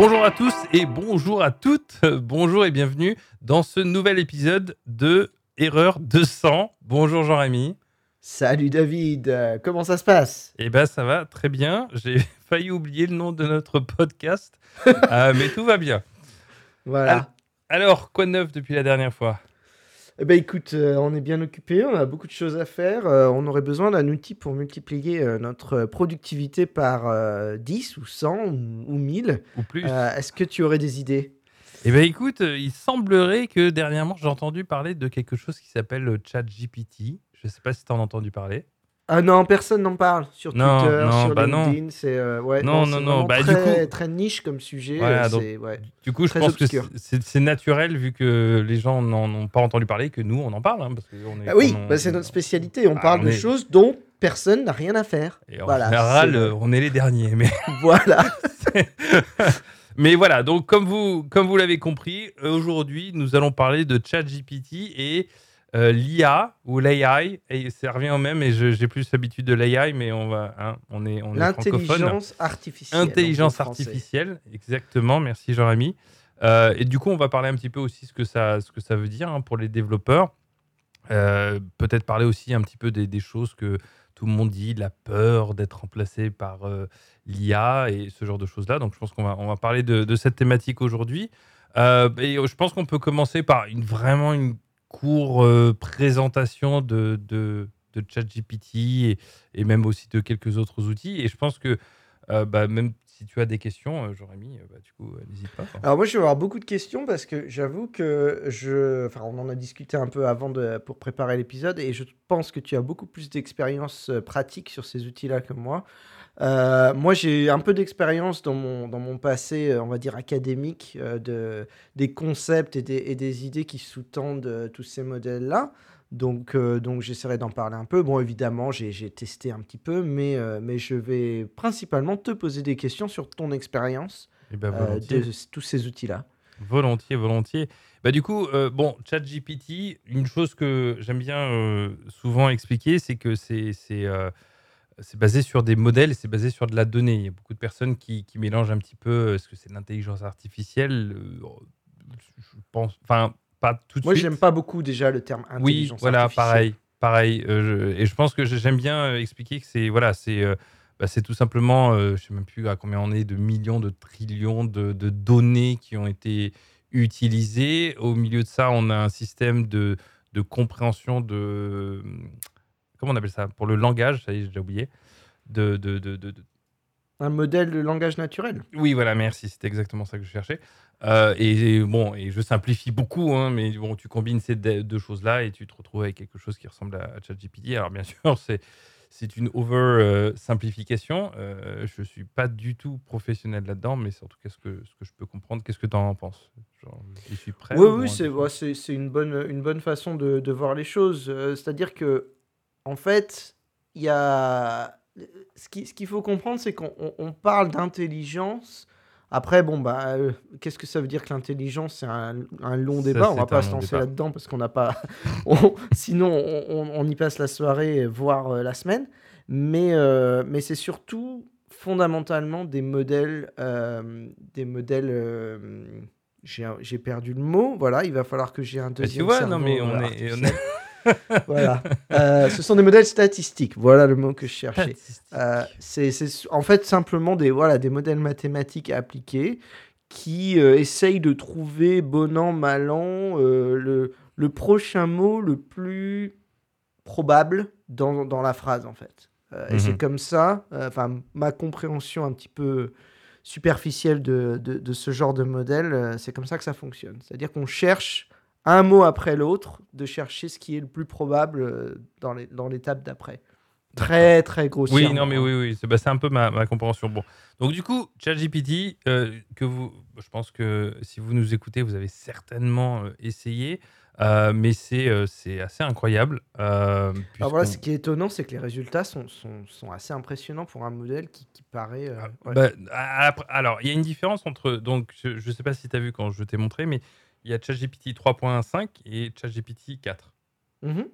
Bonjour à tous et bonjour à toutes. Bonjour et bienvenue dans ce nouvel épisode de Erreur 200. Bonjour Jean-Rémy. Salut David, comment ça se passe? Eh ben ça va très bien. J'ai failli oublier le nom de notre podcast, euh, mais tout va bien. Voilà. Alors, quoi de neuf depuis la dernière fois? Eh ben écoute, euh, on est bien occupé, on a beaucoup de choses à faire. euh, on aurait besoin d'un outil pour multiplier euh, notre productivité par euh, 10 ou 100 ou, ou 1000. Ou plus Euh, Est-ce que tu aurais des idées? Eh ben écoute, euh, il semblerait que dernièrement j'ai entendu parler de quelque chose qui s'appelle le ChatGPT. Je ne sais pas si tu en as entendu parler. Ah non, personne n'en parle sur Non, Twitter, non, sur bah non. LinkedIn. C'est euh, ouais, Non, non, non, bah, du très, coup- très niche comme sujet. Voilà, euh, donc- ouais. Du coup, je pense que obscur. c'est- c'est c'est naturel vu que les gens n'en ont pas entendu parler que nous on en parle. hein, parce que on est, Ah oui, on- bah, c'est notre spécialité. On Ah, parle on de est- choses dont personne n'a rien à faire. Et en Voilà, général, c'est- on est les derniers. Mais, Voilà. mais voilà, donc comme vous, comme vous l'avez compris, euh, aujourd'hui, nous allons parler de ChatGPT et euh, l'IA ou l'AI. Et ça revient au même, et j'ai plus l'habitude de l'AI, mais on, va, hein, on est, on est francophone. L'intelligence artificielle. Intelligence artificielle, exactement. Merci Jean-Rémy. Euh, et du coup, on va parler un petit peu aussi ce que ça, ce que ça veut dire hein, pour les développeurs. Euh, Peut-être parler aussi un petit peu des, des choses que tout le monde dit, la peur d'être remplacé par euh, l'IA et ce genre de choses-là. Donc, je pense qu'on va, on va parler de, de cette thématique aujourd'hui. Et je pense qu'on peut commencer par une, vraiment une courte euh, présentation de, de, de ChatGPT et, même aussi de quelques autres outils. Et je pense que euh, bah, même si tu as des questions, euh, Jean-Rémy, euh, bah, du coup, n'hésite pas. Alors moi, je vais avoir beaucoup de questions parce que j'avoue que je... Enfin, on en a discuté un peu avant de... pour préparer l'épisode et je pense que tu as beaucoup plus d'expérience pratique sur ces outils-là que moi. Euh, moi, j'ai un peu d'expérience dans mon, dans mon passé, euh, on va dire, académique, euh, de, des concepts et des, et des idées qui sous-tendent euh, tous ces modèles-là. Donc, donc j'essaierai d'en parler un peu. Bon, évidemment, j'ai testé un petit peu, mais, mais je vais principalement te poser des questions sur ton expérience Eh ben, de tous ces outils-là. Volontiers, volontiers. Bah, du coup, euh, bon, ChatGPT, une chose que j'aime bien euh, souvent expliquer, c'est que c'est c'est, euh, c'est basé sur des modèles, et c'est basé sur de la donnée. Il y a beaucoup de personnes qui, qui mélangent un petit peu, euh, est-ce que c'est de l'intelligence artificielle euh, Je pense, enfin, pas tout de Moi, suite. j'aime pas beaucoup déjà le terme Oui, intelligence voilà, artificielle. pareil, pareil. euh, je- et je pense que j'aime bien euh, expliquer que c'est voilà, c'est euh, bah, c'est tout simplement, euh, je sais même plus à combien on est de millions, de trillions de, de données qui ont été utilisées. Au milieu de ça, on a un système de, de compréhension de comment on appelle ça? Pour le langage. Ça y est, j'ai déjà oublié. De, de, de, de- Un modèle de langage naturel. oui, voilà, merci, c'était exactement ça que je cherchais. Euh, et, et bon, et je simplifie beaucoup, hein, mais bon, tu combines ces deux choses-là et tu te retrouves avec quelque chose qui ressemble à, à ChatGPT. Alors bien sûr, c'est c'est une over euh, simplification. Euh, je suis pas du tout professionnel là-dedans, mais c'est en tout cas ce que ce que je peux comprendre. Qu'est-ce que tu en penses? Genre, Je suis prêt. Oui, ou oui, c'est ouais, c'est c'est une bonne, une bonne façon de, de voir les choses. Euh, C'est-à-dire que, en fait, il y a. Ce qui- ce qu'il faut comprendre, c'est qu'on on- on parle d'intelligence. Après, bon, bah, euh, qu'est-ce que ça veut dire que l'intelligence C'est un, un long Ça, débat? On c'est va pas se lancer là-dedans parce qu'on n'a pas. on- sinon, on, on- on y passe la soirée, voire euh, la semaine. Mais, euh, mais c'est surtout fondamentalement des modèles. des modèles. j'ai perdu le mot. Voilà, il va falloir que j'ai un Bah, tu deuxième. vois, cerveau, non mais on on est voilà. Euh, ce sont des modèles statistiques. Voilà le mot que je cherchais. Euh, c'est en fait simplement des, voilà, des modèles mathématiques appliqués qui euh, essayent de trouver, bon an, mal an, le, le prochain mot le plus probable dans, dans la phrase, en fait. Et Mhm. c'est comme ça, enfin, ma compréhension un petit peu superficielle de, de, de ce genre de modèle, c'est comme ça que ça fonctionne. C'est-à-dire qu'on cherche un mot après l'autre, de chercher ce qui est le plus probable euh, dans les- dans l'étape d'après. Très, très grossièrement. Oui, non, mais oui, oui, c'est bah, c'est un peu ma, ma compréhension. Bon, donc du coup, ChatGPT, euh, que vous, je pense que si vous nous écoutez, vous avez certainement euh, essayé, euh, mais c'est euh, c'est assez incroyable. euh, Alors voilà, ce qui est étonnant, c'est que les résultats sont, sont, sont assez impressionnants pour un modèle qui, qui paraît. ouais. Bah, après- alors, il y a une différence entre. Donc, je ne sais pas si tu as vu quand je t'ai montré, mais il y a ChatGPT 3.5 et ChatGPT 4. Mhm.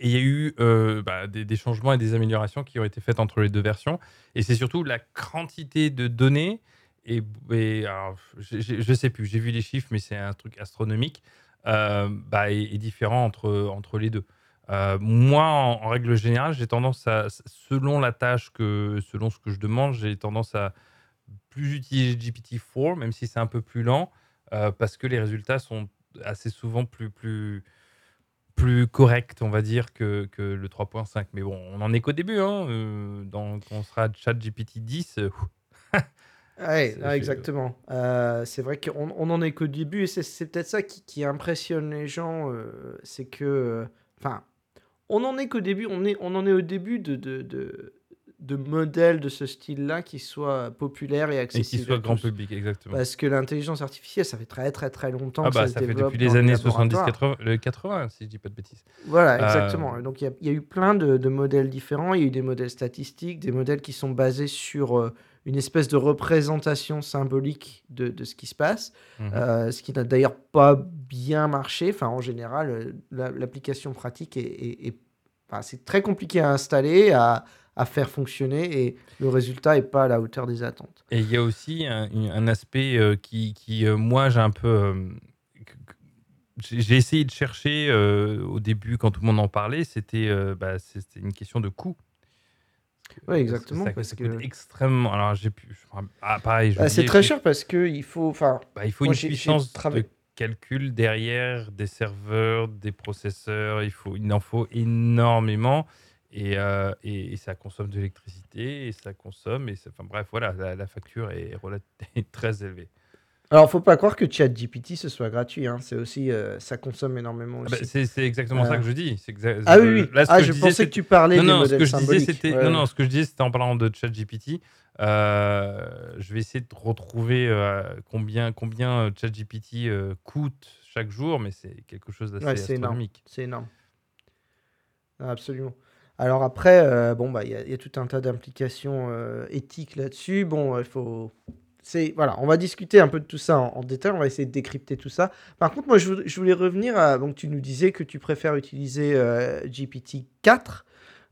Et il y a eu euh, bah, des, des changements et des améliorations qui ont été faites entre les deux versions. Et c'est surtout la quantité de données et, je ne sais plus, j'ai vu les chiffres, mais c'est un truc astronomique, euh, bah, est, différent entre, entre les deux. Euh, moi, en, règle générale, j'ai tendance à, selon la tâche, que, selon ce que je demande, j'ai tendance à plus utiliser GPT-4, même si c'est un peu plus lent, euh, parce que les résultats sont assez souvent plus, plus, plus corrects, on va dire, que, que le 3.5. Mais bon, on en est qu'au début. Hein, quand on sera chat GPT 10, Ouais, exactement. Euh, c'est vrai qu'on on en est qu'au début et c'est peut-être ça qui, qui impressionne les gens, euh, c'est que, euh, enfin, on en est qu'au début, on, est, on en est au début de, de, de, de modèles de ce style-là qui soient populaires et Et qui soit grand public, exactement. Parce que l'intelligence artificielle, ça fait très très très longtemps Ah que bah, ça fait depuis les années 70-80, 80, si je dis pas de bêtises. Voilà, exactement. Donc il y a, il y a eu plein de, de modèles différents. Il y a eu des modèles statistiques, des modèles qui sont basés sur une espèce de représentation symbolique de, de ce qui se passe, mmh euh, ce qui n'a d'ailleurs pas bien marché. Enfin, en général, euh, l'application pratique est, enfin, c'est très compliqué à installer, à, à, faire fonctionner, et le résultat n'est pas à la hauteur des attentes. Et il y a aussi un, un aspect euh, qui, qui moi, j'ai un peu j'ai essayé de chercher au début, quand tout le monde en parlait, c'était bah, une question de coût. Oui, exactement. Parce que, extrêmement. Alors, j'ai pu. Ah, pareil. Bah, c'est très cher parce qu'il faut. Enfin, bah, il faut une puissance de calcul derrière, des serveurs, des processeurs. Il, faut, il en faut énormément. Et, euh, et, ça consomme de l'électricité. Et ça consomme. Et enfin, bref, voilà, la, la facture est, est très élevée. Alors, faut pas croire que ChatGPT ce soit gratuit. Hein. C'est aussi, euh, ça consomme énormément ah bah, c'est exactement ça que je dis. ah oui, oui. Là, ah, je, pensais que tu parlais non, non, ce que je disais, c'était non, non, ce que je disais, c'était en parlant de ChatGPT. Euh, je vais essayer de retrouver euh, combien, combien ChatGPT coûte chaque jour, mais c'est quelque chose d'assez astronomique. C'est énorme. Absolument. Alors après, bon bah il y, y, a tout un tas d'implications éthiques là-dessus. Bon, il faut voilà, on va discuter un peu de tout ça en, détail, on va essayer de décrypter tout ça. Par contre, moi, je, voulais revenir à. Donc, tu nous disais que tu préfères utiliser euh, GPT-4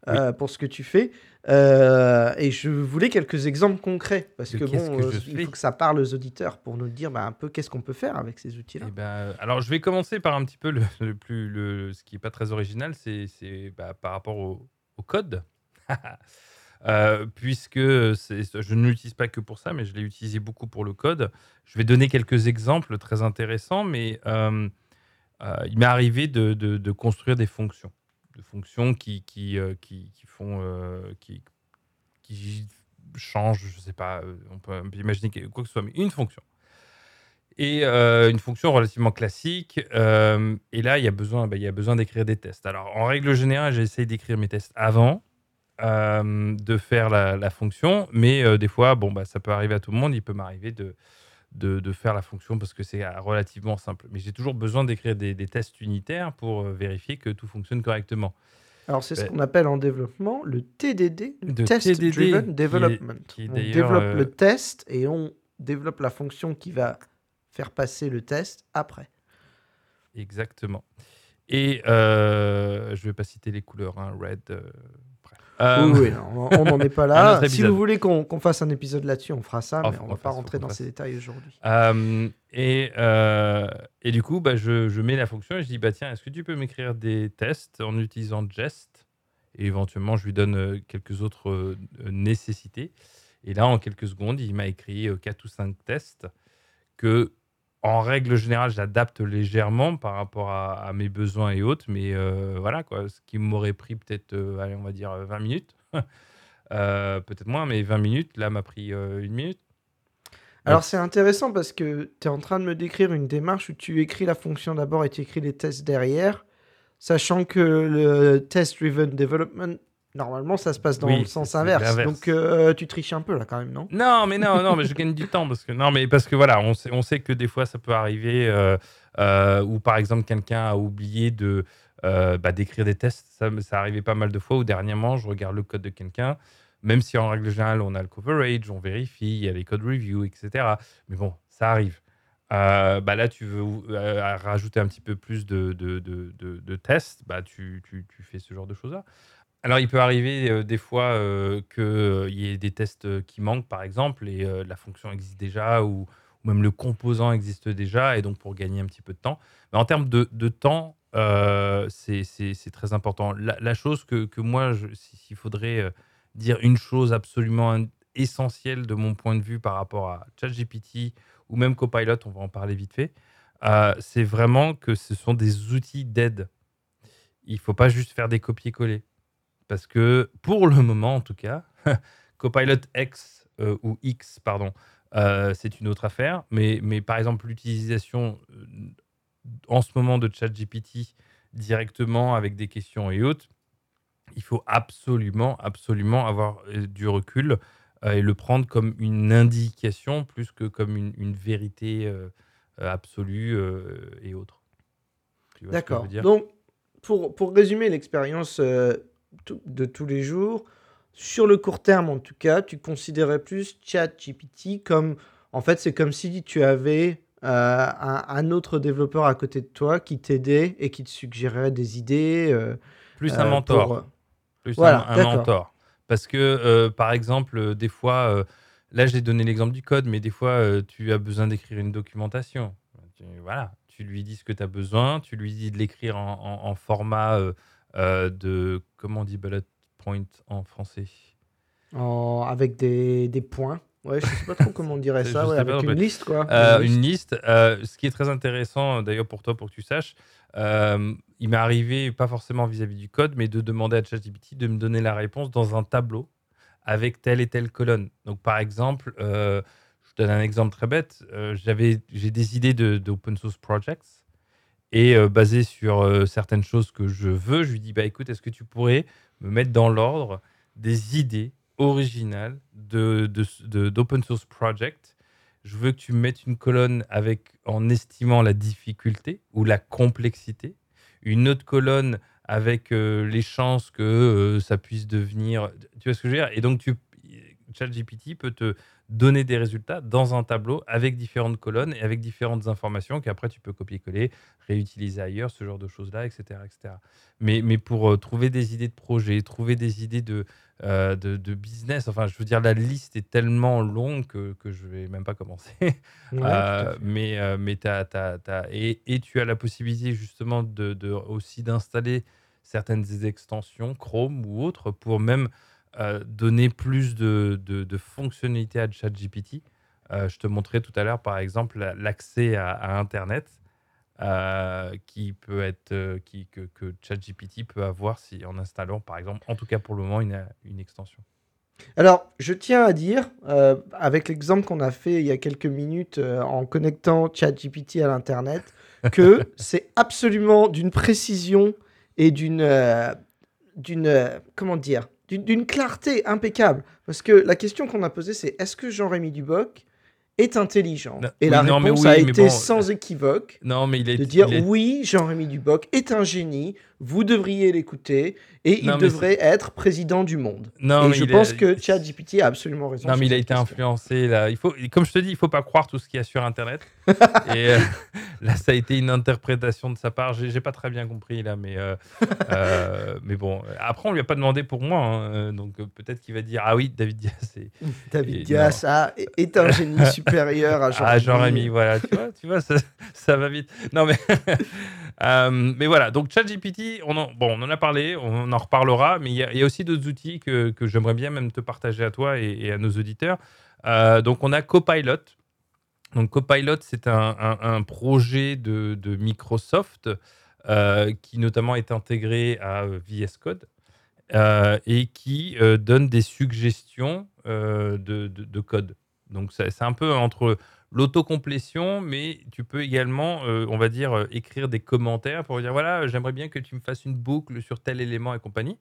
euh, pour ce que tu fais. Euh, et je voulais quelques exemples concrets, parce que bon, il faut que ça parle aux auditeurs pour nous dire bah, un peu qu'est-ce qu'on peut faire avec ces outils-là. Eh ben, alors, je vais commencer par un petit peu le, plus, le, ce qui n'est pas très original, c'est bah, par rapport au, au code. Euh, puisque je ne l'utilise pas que pour ça, mais je l'ai utilisé beaucoup pour le code. Je vais donner quelques exemples très intéressants, mais euh, euh, il m'est arrivé de, de, construire des fonctions, de fonctions qui, qui, qui, qui font, qui, qui changent, je ne sais pas, on peut, imaginer quoi que ce soit, mais une fonction. Et une fonction relativement classique. et là, il y a besoin, bah, besoin d'écrire des tests. Alors, en règle générale, j'essaye d'écrire mes tests avant euh, de faire la, fonction, mais euh, des fois, bon, bah, ça peut arriver à tout le monde. Il peut m'arriver de, de, faire la fonction parce que c'est euh, relativement simple. Mais j'ai toujours besoin d'écrire des, tests unitaires pour vérifier que tout fonctionne correctement. Alors, c'est ce qu'on appelle en développement le TDD, le Test Driven Development. on développe le test et on développe la fonction qui va faire passer le test après. Exactement. Et je ne vais pas citer les couleurs, hein, red, euh, oui, on n'en est pas là. si vous voulez qu'on fasse un épisode là-dessus, on fera ça, mais on ne va pas rentrer dans ces détails aujourd'hui. Euh, et, euh, et du coup, bah, je, je, mets la fonction et je dis bah, tiens, est-ce que tu peux m'écrire des tests en utilisant Jest Et éventuellement, je lui donne quelques autres nécessités. Et là, en quelques secondes, il m'a écrit 4 ou 5 tests que en règle générale, j'adapte légèrement par rapport à, mes besoins et autres, mais euh, voilà, quoi, ce qui m'aurait pris peut-être, euh, on va dire 20 minutes, euh, peut-être moins, mais 20 minutes, là, m'a pris une minute. Alors, c'est intéressant parce que tu es en train de me décrire une démarche où tu écris la fonction d'abord et tu écris les tests derrière, sachant que le test-driven development Normalement, ça se passe dans le sens inverse. Donc, euh, tu triches un peu là, quand même, non? Non, mais non, non, mais je gagne du temps parce que non, mais parce que voilà, on sait, on sait que des fois, ça peut arriver euh, euh où par exemple, quelqu'un a oublié de euh, bah, d'écrire des tests. Ça, ça arrivait pas mal de fois. Ou dernièrement, je regarde le code de quelqu'un, même si en règle générale, on a le coverage, on vérifie, il y a les code review, etc. Mais bon, ça arrive. bah là, tu veux rajouter un petit peu plus de, de, de, de tests, bah tu, tu, tu, fais ce genre de choses-là. Alors, il peut arriver des fois qu'il y ait des tests qui manquent, par exemple, et la fonction existe déjà, ou, même le composant existe déjà, et donc pour gagner un petit peu de temps. Mais en termes de, temps, c'est très important. La, chose que, que moi, s'il faudrait dire une chose absolument essentielle de mon point de vue par rapport à ChatGPT ou même Copilot, on va en parler vite fait, c'est vraiment que ce sont des outils d'aide. Il ne faut pas juste faire des copier-coller. Parce que pour le moment, en tout cas, Copilot X euh, ou X, pardon, euh, c'est une autre affaire. Mais, mais par exemple, l'utilisation euh, en ce moment de ChatGPT directement avec des questions et autres, il faut absolument, absolument avoir du recul et le prendre comme une indication plus que comme une, une vérité absolue et autre. D'accord. Donc, pour, pour résumer l'expérience de tous les jours, sur le court terme en tout cas, tu considérais plus ChatGPT comme, en fait, c'est comme si tu avais euh, un, autre développeur à côté de toi qui t'aidait et qui te suggérait des idées. Euh, plus un euh, mentor. Plus un, mentor. Parce que, par exemple, des fois, là j'ai donné l'exemple du code, mais des fois, tu as besoin d'écrire une documentation. voilà, tu lui dis ce que tu as besoin, tu lui dis de l'écrire en, format euh, de, comment on dit bullet point en français? Avec des, des points. Ouais, je sais pas trop comment on dirait ça, ouais, avec une liste quoi. Euh, une liste. Euh, ce qui est très intéressant d'ailleurs pour toi, pour que tu saches, il m'est arrivé, pas forcément vis-à-vis du code, mais de demander à ChatGPT de me donner la réponse dans un tableau avec telle et telle colonne. Donc par exemple, je donne un exemple très bête, j'avais j'ai des idées d'open source projects et euh, basé sur euh, certaines choses que je veux, je lui dis bah écoute, est-ce que tu pourrais me mettre dans l'ordre des idées originales de, d'open source project? Je veux que tu me mettes une colonne avec en estimant la difficulté ou la complexité, une autre colonne avec euh, les chances que ça puisse devenir. Tu vois ce que je veux dire? Et donc ChatGPT peut te donner des résultats dans un tableau avec différentes colonnes et avec différentes informations qu'après tu peux copier-coller, réutiliser ailleurs, ce genre de choses-là, etc. etc. Mais, mais pour euh, trouver des idées de projet, trouver des idées de, euh, de, business, enfin je veux dire, la liste est tellement longue que, que je vais même pas commencer. Euh, mais mais as, et, et, tu as la possibilité justement de, de aussi d'installer certaines extensions Chrome ou autres pour même donner plus de, de, fonctionnalités à ChatGPT. Euh, je te montrais tout à l'heure, par exemple, l'accès à, Internet euh, qui peut être, qui, que, que, ChatGPT peut avoir si, en installant, par exemple, en tout cas pour le moment, une, une extension. Alors, je tiens à dire, avec l'exemple qu'on a fait il y a quelques minutes en connectant ChatGPT à l'Internet, que c'est absolument d'une précision et d'une, d'une, comment dire, d'une clarté impeccable. Parce que la question qu'on a posée, c'est est-ce que Jean-Rémy Duboc est intelligent Et la réponse a été sans équivoque non, mais il est, de dire oui, Jean-Rémy Duboc est un génie, vous devriez l'écouter et il devrait être président du monde. Non, et je pense que ChatGPT a absolument raison. Non, mais il a été influencé là. Il faut, comme je te dis, il faut pas croire tout ce qu'il y a sur Internet. et euh, là, ça a été une interprétation de sa part. J'ai pas très bien compris là, mais euh, euh, mais bon. Après, on lui a pas demandé pour moi, hein, donc peut-être qu'il va dire ah oui, David Diaz. David Diaz ah, est un génie supérieur à Jean-Rémy. Jean-Rémy, voilà. Tu vois, tu vois, ça, ça va vite. Non mais mais voilà. Donc ChatGPT, on bon, on en a parlé, on en reparlera, mais il y, a aussi d'autres outils que, que j'aimerais bien même te partager à toi et, à nos auditeurs. donc on a Copilot. Donc Copilot, c'est un, projet de, Microsoft euh, qui notamment est intégré à euh, VS Code euh, et qui donne des suggestions de, code. Donc c'est un peu entre l'autocomplétion, mais tu peux également, on va dire, écrire des commentaires pour dire voilà, j'aimerais bien que tu me fasses une boucle sur tel élément et compagnie.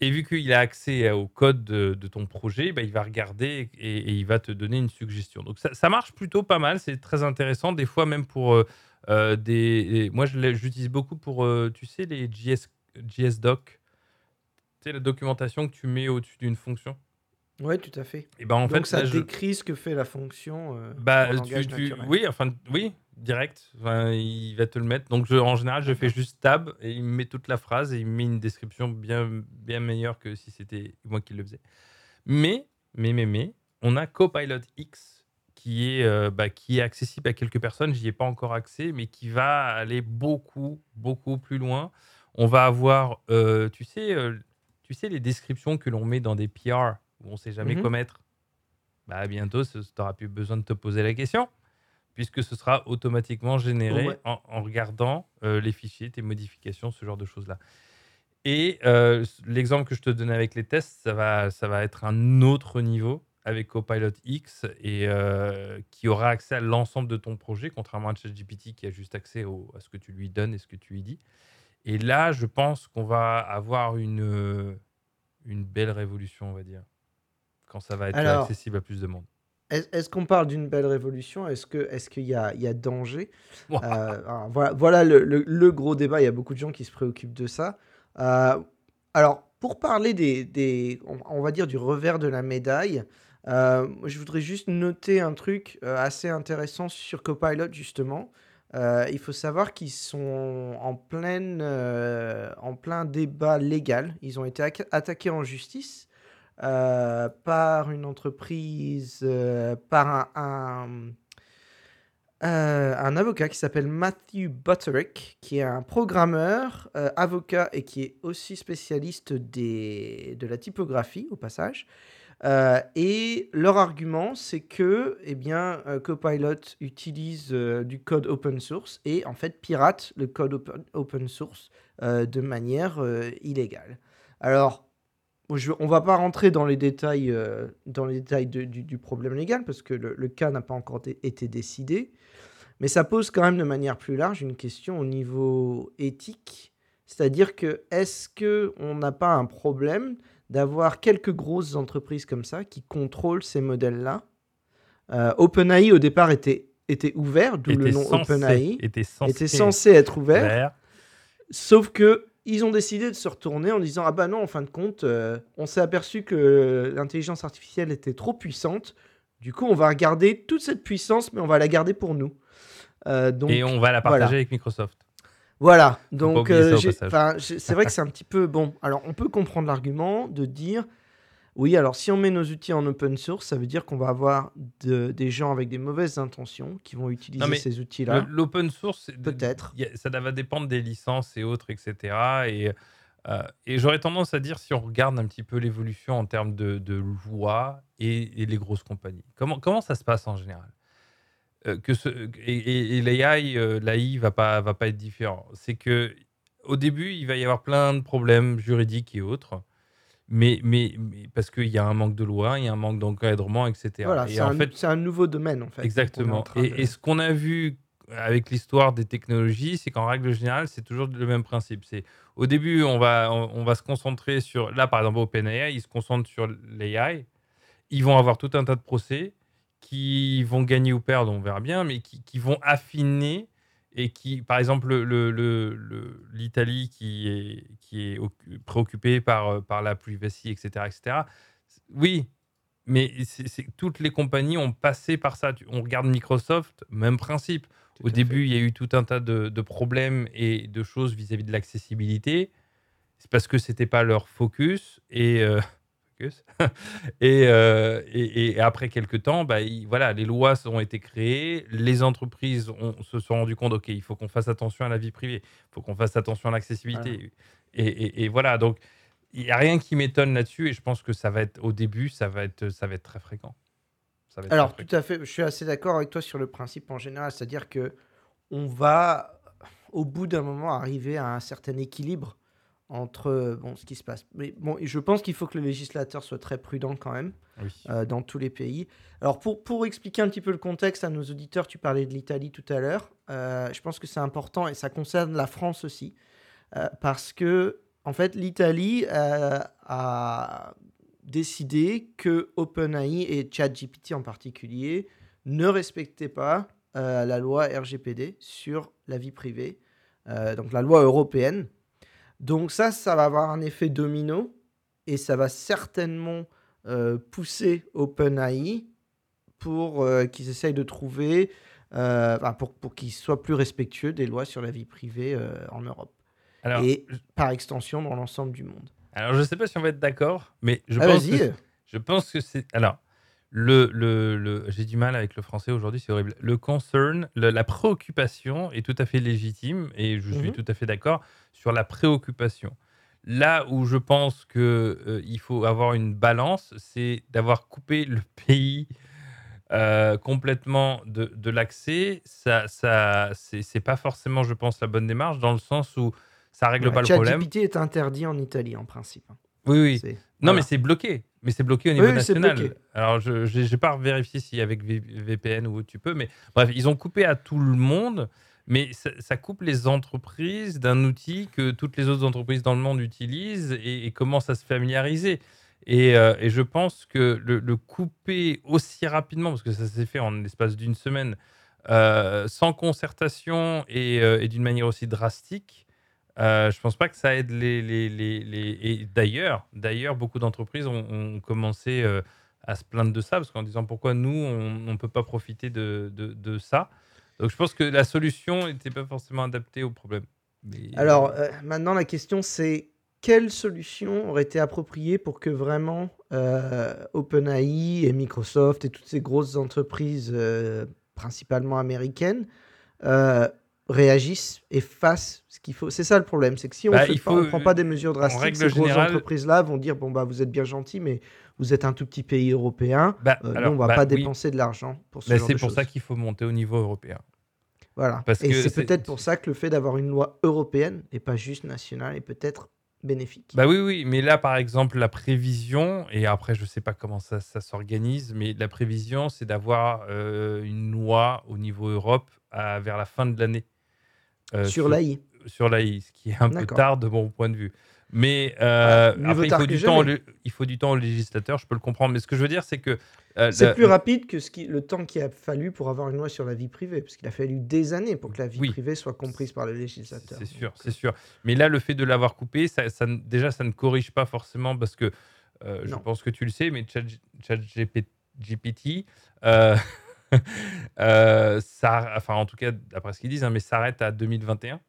Et vu qu'il a accès au code de, ton projet, bah, il va regarder et, il va te donner une suggestion. Donc ça, marche plutôt pas mal, c'est très intéressant. Des fois même pour euh, euh, des... Moi, j'utilise beaucoup pour, euh, tu sais, les JS, JS Doc. La documentation que tu mets au-dessus d'une fonction. Ouais, tout à fait. Et ben en Donc fait, ça je, décrit ce que fait la fonction euh, bah, tu, tu, oui, enfin, oui, direct. Enfin, il va te le mettre. Donc, je, en général, je fais juste tab et il me met toute la phrase et il me met une description bien, bien meilleure que si c'était moi qui le faisais. Mais, mais, mais, mais, on a Copilot X qui est, euh, bah, qui est accessible à quelques personnes. J'y ai pas encore accès, mais qui va aller beaucoup, beaucoup plus loin. On va avoir, euh, tu sais, euh, tu sais, les descriptions que l'on met dans des PR où on sait jamais Mhm. quoi mettre. Bah, bientôt, tu n'auras plus besoin de te poser la question, puisque ce sera automatiquement généré Ouais. en, en regardant euh, les fichiers, tes modifications, ce genre de choses-là. Et euh, l'exemple que je te donnais avec les tests, ça va, ça va être un autre niveau avec Copilot X et euh, qui aura accès à l'ensemble de ton projet, contrairement à ChatGPT qui a juste accès au- à ce que tu lui donnes et ce que tu lui dis. Et là, je pense qu'on va avoir une, une belle révolution, on va dire, quand ça va être Alors, accessible à plus de monde. est- est-ce qu'on parle d'une belle révolution? Est-ce que, est-ce qu'il y a, il y a danger? Euh, voilà, voilà le, le- le gros débat. Il y a beaucoup de gens qui se préoccupent de ça. Euh, alors, pour parler des, des- on, on va dire du revers de la médaille, euh, je voudrais juste noter un truc assez intéressant sur Copilot, justement. Il faut savoir qu'ils sont en, pleine, en plein débat légal. Ils ont été attaqués en justice euh, par une entreprise, euh, par un, euh, un avocat qui s'appelle Matthew Butterick, qui est un programmeur, avocat et qui est aussi spécialiste des, de la typographie, au passage. Et leur argument, c'est que eh bien, Copilot utilise du code open source et en fait pirate le code open, open source de manière illégale. Alors, Bon, je- on va pas rentrer dans les détails, euh, dans les détails de- du, du problème légal parce que le, le cas n'a pas encore été décidé, mais ça pose quand même de manière plus large une question au niveau éthique, c'est-à-dire que est-ce que on n'a pas un problème d'avoir quelques grosses entreprises comme ça qui contrôlent ces modèles-là? Euh, OpenAI au départ était, était ouvert, d'où le nom censé, OpenAI, était censé, était censé être ouvert. Sauf que ils ont décidé de se retourner en disant ah bah non en fin de compte euh, on s'est aperçu que l'intelligence artificielle était trop puissante. Du coup on va regarder toute cette puissance mais on va la garder pour nous. Euh, donc et on va la partager voilà. avec Microsoft. voilà. Donc euh, c'est vrai que c'est un petit peu bon. Alors on peut comprendre l'argument de dire oui alors si on met nos outils en open source ça veut dire qu'on va avoir de- des gens avec des mauvaises intentions qui vont utiliser mais ces outils Le- là. L'open source, Peut-être. ça va dépendre des licences et autres, etc. Et, euh, et j'aurais tendance à dire, si on regarde un petit peu l'évolution en termes de, de loi et, et les grosses compagnies, comment, comment ça se passe en général? Euh, que ce, Et, et, et l'AI, euh, l'AI va pas, va pas être différent. C'est que au début, il va y avoir plein de problèmes juridiques et autres. Mais, mais, mais parce qu'il y a un manque de loi, il y a un manque d'encadrement, etc. Voilà, Et c'est en un, fait, c'est un nouveau domaine en fait. Exactement. Et, de- et ce qu'on a vu avec l'histoire des technologies, c'est qu'en règle générale, c'est toujours le même principe. C'est au début, on va, on, on va se concentrer sur. Là, par exemple, OpenAI, ils se concentrent sur l'AI. Ils vont avoir tout un tas de procès qui vont gagner ou perdre, on verra bien, mais qui, qui vont affiner et qui, par exemple, le- le- le- le- l'Italie qui est, qui est occu- préoccupée par, euh, par la privacy, etc., etc. Oui, mais toutes les compagnies ont passé par ça. On regarde Microsoft, même principe. Tout Au fait. début, il y a eu tout un tas de, de problèmes et de choses vis-à-vis de l'accessibilité. C'est parce que c'était pas leur focus et euh, et, euh, et, et après quelques temps, bah, il- voilà, les lois ont été créées, les entreprises ont- se sont rendues compte, ok, il faut qu'on fasse attention à la vie privée, il faut qu'on fasse attention à l'accessibilité. Et, et- et voilà, donc il n'y a rien qui m'étonne là-dessus et je pense que ça va être au début, ça va être, ça va être très fréquent. Ça va être Alors, très tout à fait, je suis assez d'accord avec toi sur le principe en général, c'est-à-dire que on va, au bout d'un moment, arriver à un certain équilibre entre euh, bon, ce qui se passe. Mais bon, je pense qu'il faut que le législateur soit très prudent quand même Oui. euh, dans tous les pays. Alors, pour, pour expliquer un petit peu le contexte à nos auditeurs, tu parlais de l'Italie tout à l'heure. Euh, je pense que c'est important et ça concerne la France aussi. euh, parce que, en fait, l'Italie a décidé que OpenAI et ChatGPT en particulier ne respectaient pas la loi RGPD sur la vie privée, donc la loi européenne. Donc ça, ça va avoir un effet domino et ça va certainement euh, pousser OpenAI pour euh, qu'ils essayent de trouver, euh, pour, pour qu'ils soient plus respectueux des lois sur la vie privée euh, en Europe. Alors, Et par extension dans l'ensemble du monde. alors je sais pas si on va être d'accord, mais je Ah, pense que je pense que c'est alors le, le, le- j'ai du mal avec le français aujourd'hui, c'est horrible. Le concern, le- la préoccupation est tout à fait légitime et je suis Mhm. tout à fait d'accord sur la préoccupation. Là où je pense que euh, il faut avoir une balance, c'est d'avoir coupé le pays euh, complètement de, de l'accès. Ça, ça, c'est pas forcément, je pense, la bonne démarche dans le sens où ça règle pas le problème. ChatGPT est interdit en Italie en principe. Oui, oui. Non, voilà. mais c'est bloqué. Mais c'est bloqué au niveau Oui, national. Alors, je n'ai pas vérifié si avec VPN ou tu peux, mais bref, ils ont coupé à tout le monde, mais ça, ça coupe les entreprises d'un outil que toutes les autres entreprises dans le monde utilisent et, et commencent à se familiariser. Et, euh, et je pense que le, le couper aussi rapidement, parce que ça s'est fait en l'espace d'une semaine, euh, sans concertation et, euh, et d'une manière aussi drastique, euh, je pense pas que ça aide les. les, les, Et d'ailleurs, d'ailleurs, beaucoup d'entreprises ont, commencé euh, à se plaindre de ça, parce qu'en disant pourquoi nous, on ne peut pas profiter de, de, ça. Donc je pense que la solution n'était pas forcément adaptée au problème. Mais- Alors euh, maintenant la question c'est quelle solution aurait été appropriée pour que vraiment euh, OpenAI et Microsoft et toutes ces grosses entreprises euh, principalement américaines euh, réagissent et fassent ce qu'il faut. C'est ça le problème, c'est que si on Bah, ne faut- prend pas des mesures drastiques, ces grosses générale- entreprises-là vont dire bon bah vous êtes bien gentil mais vous êtes un tout petit pays européen, Bah, euh, nous, on va bah, pas oui. dépenser de l'argent pour ce Mais genre c'est pour ça qu'il faut monter au niveau européen. Voilà. Parce et c'est peut-être pour ça que le fait d'avoir une loi européenne et pas juste nationale est peut-être bénéfique. Bah oui, oui, mais là, par exemple, la prévision, et après, je sais pas comment ça, ça s'organise, mais la prévision, c'est d'avoir euh, une loi au niveau Europe à- vers la fin de l'année. Euh, sur l'AI. Sur l'AI, ce qui est un peu tard de mon point de vue. Mais euh, Ah, après, il faut, du temps, il faut du temps au législateur, je peux le comprendre. Mais ce que je veux dire, c'est que. euh, C'est la- plus rapide que ce qui, le temps qu'il a fallu pour avoir une loi sur la vie privée, parce qu'il a fallu des années pour que la vie Oui. privée soit comprise par le législateur. c'est sûr, c'est sûr. Mais là, le fait de l'avoir coupé, ça, déjà, ça ne corrige pas forcément parce que euh, je pense que tu le sais, mais ChatGPT, euh, ça, enfin, en tout cas, d'après ce qu'ils disent, hein, mais s'arrête à 2021.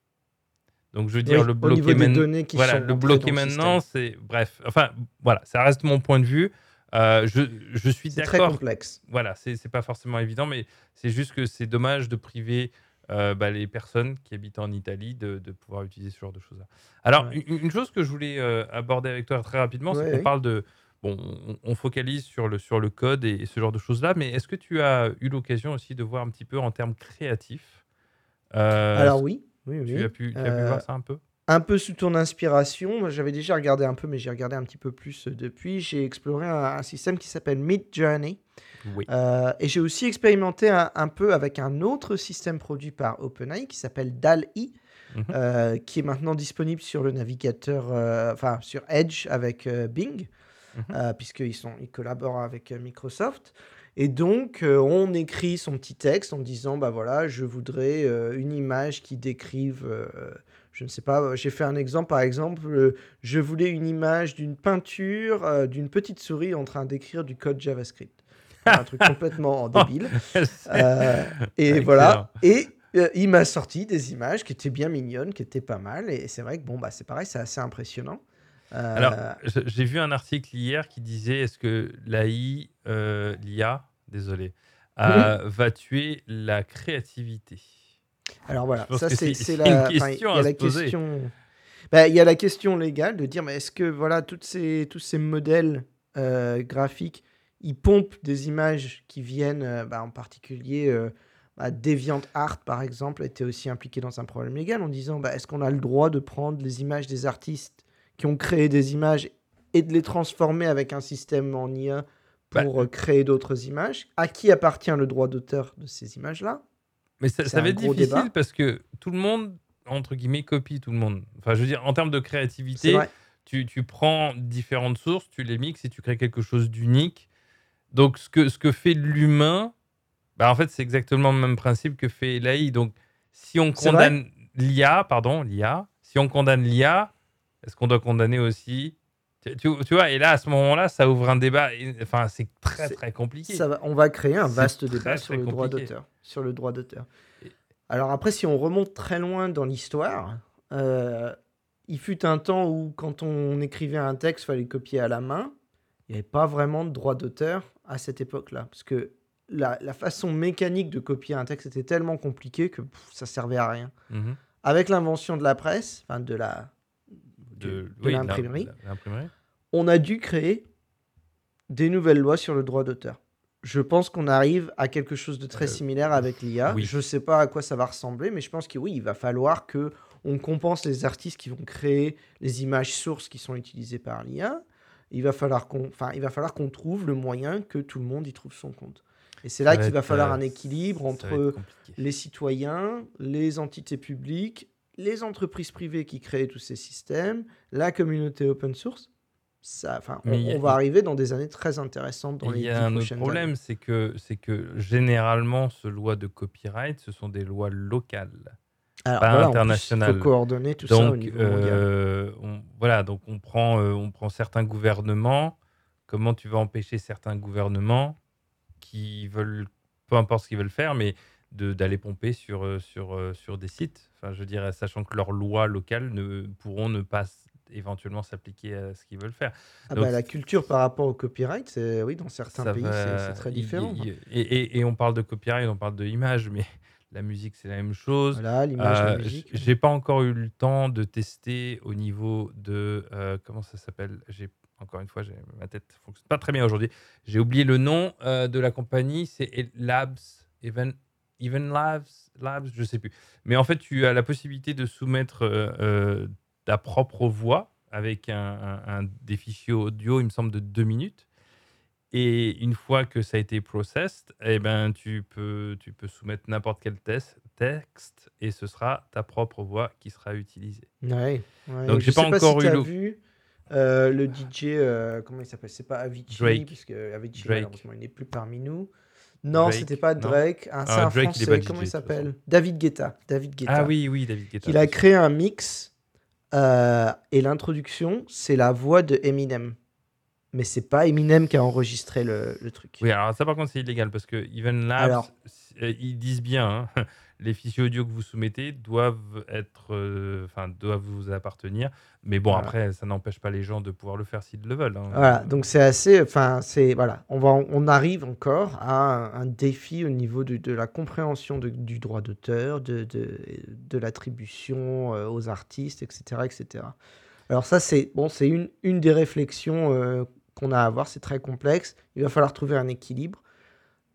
Donc, je veux dire, Oui, le bloquer maintenant. Voilà, le bloquer maintenant, c'est. Bref, enfin, voilà, ça reste mon point de vue. Euh, je, je suis C'est très d'accord complexe. voilà, c'est c'est pas forcément évident, mais c'est juste que c'est dommage de priver euh, bah, les personnes qui habitent en Italie de, de pouvoir utiliser ce genre de choses-là. Alors, Ouais. une, une chose que je voulais euh, aborder avec toi très rapidement, c'est Ouais, qu'on ouais. parle de. Bon, on, on focalise sur le, sur le code et, et ce genre de choses-là, mais est-ce que tu as eu l'occasion aussi de voir un petit peu en termes créatifs euh, Alors oui, oui, oui. tu, as pu, tu as pu Euh, voir ça un peu? Un peu sous ton inspiration, j'avais déjà regardé un peu, mais j'ai regardé un petit peu plus euh, depuis. J'ai exploré un, un système qui s'appelle Midjourney. Oui. Euh, et j'ai aussi expérimenté un, un peu avec un autre système produit par OpenAI qui s'appelle DAL-I, Mhm. euh, qui est maintenant disponible sur le navigateur, euh, enfin sur Edge avec Bing, Euh, puisqu'ils ils collaborent avec euh, Microsoft. Et donc, euh, on écrit son petit texte en disant, bah voilà, je voudrais euh, une image qui décrive, euh, je ne sais pas, j'ai fait un exemple, par exemple, je voulais une image d'une peinture d'une petite souris en train d'écrire du code JavaScript. un truc complètement débile. Et voilà. Et il m'a sorti des images qui étaient bien mignonnes, qui étaient pas mal. Et c'est vrai que bon, bah, c'est pareil, c'est assez impressionnant. Euh, Alors, j'ai vu un article hier qui disait est-ce que l'AI, euh, l'IA, désolé, va tuer la créativité? Alors voilà, ça c'est la, enfin, il y question a la question. Bah, il y a la question légale de dire, mais est-ce que voilà toutes ces, tous ces modèles euh, graphiques, ils pompent des images qui viennent, bah, en particulier, bah, DeviantArt par exemple, était aussi impliqué dans un problème légal en disant, bah, est-ce qu'on a le droit de prendre les images des artistes qui ont créé des images et de les transformer avec un système en IA Bah, pour euh, créer d'autres images À qui appartient le droit d'auteur de ces images-là? Mais ça, va être difficile débat. parce que tout le monde, entre guillemets, copie tout le monde. Enfin, je veux dire, en termes de créativité, tu, tu prends différentes sources, tu les mixes et tu crées quelque chose d'unique. Donc, ce que, ce que fait l'humain, bah, en fait, c'est exactement le même principe que fait l'AI. Donc, si on condamne l'IA, pardon, l'IA, si on condamne l'IA, est-ce qu'on doit condamner aussi? Tu, tu- tu vois, et là, à ce moment-là, ça ouvre un débat. Enfin, c'est très, très compliqué. Ça va- on va créer un vaste très, débat sur très le droit d'auteur. Sur le droit d'auteur. Alors après, si on remonte très loin dans l'histoire, euh, il fut un temps où quand on écrivait un texte, il fallait le copier à la main. Il n'y avait pas vraiment de droit d'auteur à cette époque-là. Parce que la, la façon mécanique de copier un texte était tellement compliquée que pff, ça servait à rien. Mhm. Avec l'invention de la presse, enfin de la, De, de oui, l'im- l'imprimerie, on a dû créer des nouvelles lois sur le droit d'auteur. Je pense qu'on arrive à quelque chose de très Euh, similaire avec l'IA. oui. Je ne sais pas à quoi ça va ressembler, mais je pense que oui, il va falloir que on compense les artistes qui vont créer les images sources qui sont utilisées par l'IA. Il va falloir qu'on, enfin, il va falloir qu'on trouve le moyen que tout le monde y trouve son compte. Et c'est là qu'il va falloir euh, un équilibre ça va entre les citoyens, les entités publiques, les entreprises privées qui créent tous ces systèmes, la communauté open source. Ça, enfin, on, a- va arriver dans des années très intéressantes dans les Il y a un autre problème, c'est que, c'est que généralement, ce loi de copyright, ce sont des lois locales. Alors, pas voilà, en plus, international. Il faut coordonner tout ça au Donc, niveau mondial. euh, on, voilà, donc on prend, euh, on prend certains gouvernements. Comment tu vas empêcher certains gouvernements qui veulent, peu importe ce qu'ils veulent faire, mais d'aller pomper sur, euh, sur, euh, sur des sites Enfin, je dirais, sachant que leurs lois locales ne pourront ne pas éventuellement s'appliquer à ce qu'ils veulent faire. Ah donc- bah, la culture par rapport au copyright, c'est oui, dans certains pays, c'est très différent. et, et- et on parle de copyright, on parle de image, mais la musique, c'est la même chose. Voilà, l'image, la Euh, musique. j- J'ai pas encore eu le temps de tester au niveau de euh, comment ça s'appelle? J'ai encore une fois, ma tête fonctionne pas très bien aujourd'hui. J'ai oublié le nom euh, de la compagnie. C'est Labs, Even, Even Labs, Labs, je sais plus. Mais en fait, tu as la possibilité de soumettre euh, euh, ta propre voix avec un, un- un- des fichiers audio, il me semble, de deux minutes. Et une fois que ça a été processed, eh ben, tu, peux, tu peux soumettre n'importe quel test, texte et ce sera ta propre voix qui sera utilisée. Ouais, ouais. Donc, Je j'ai pas pas encore si eu vu euh, le DJ, euh, comment il s'appelle? C'est pas Avicii, Drake. parce que Avicii, Drake. malheureusement, il n'est plus parmi nous. Non, Drake, c'était pas. Drake. Ah, c'est Ah, un Drake, il est français. DJ, comment il s'appelle? David Guetta. David Guetta. Ah oui, oui, David Guetta. Il a créé un mix euh, et l'introduction, c'est la voix de Eminem. Mais c'est pas Eminem qui a enregistré le, le truc. Oui, alors ça par contre c'est illégal parce que Even Labs, Alors. Euh, ils disent bien, hein, les fichiers audio que vous soumettez doivent être, euh, enfin doivent vous appartenir. Mais bon Voilà. après, ça n'empêche pas les gens de pouvoir le faire s'ils le veulent. hein. Voilà, donc c'est assez, enfin c'est voilà, on va, on arrive encore à un, un défi au niveau de, de la compréhension de- du droit d'auteur, de, de, de l'attribution euh, aux artistes, etc., etc. Alors ça c'est bon, c'est une, une des réflexions euh, qu'on a à avoir, c'est très complexe. Il va falloir trouver un équilibre.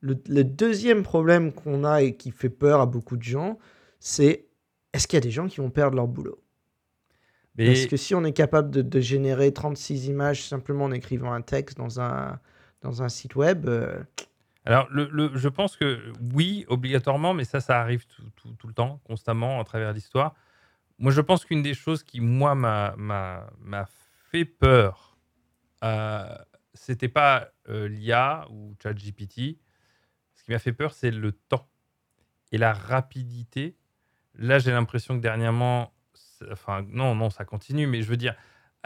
Le, le deuxième problème qu'on a et qui fait peur à beaucoup de gens, c'est est-ce qu'il y a des gens qui vont perdre leur boulot? Mais parce que si on est capable de, de générer 36 images simplement en écrivant un texte dans un, dans un site web, euh, Alors, le, le- je pense que oui, obligatoirement, mais ça, ça arrive tout, tout- tout le temps, constamment, à travers l'histoire. Moi, je pense qu'une des choses qui, moi, m'a fait peur, euh, c'était pas euh, l'IA ou ChatGPT. Qui m'a fait peur, c'est le temps et la rapidité. Là, j'ai l'impression que dernièrement, enfin, non, non, ça continue, mais je veux dire,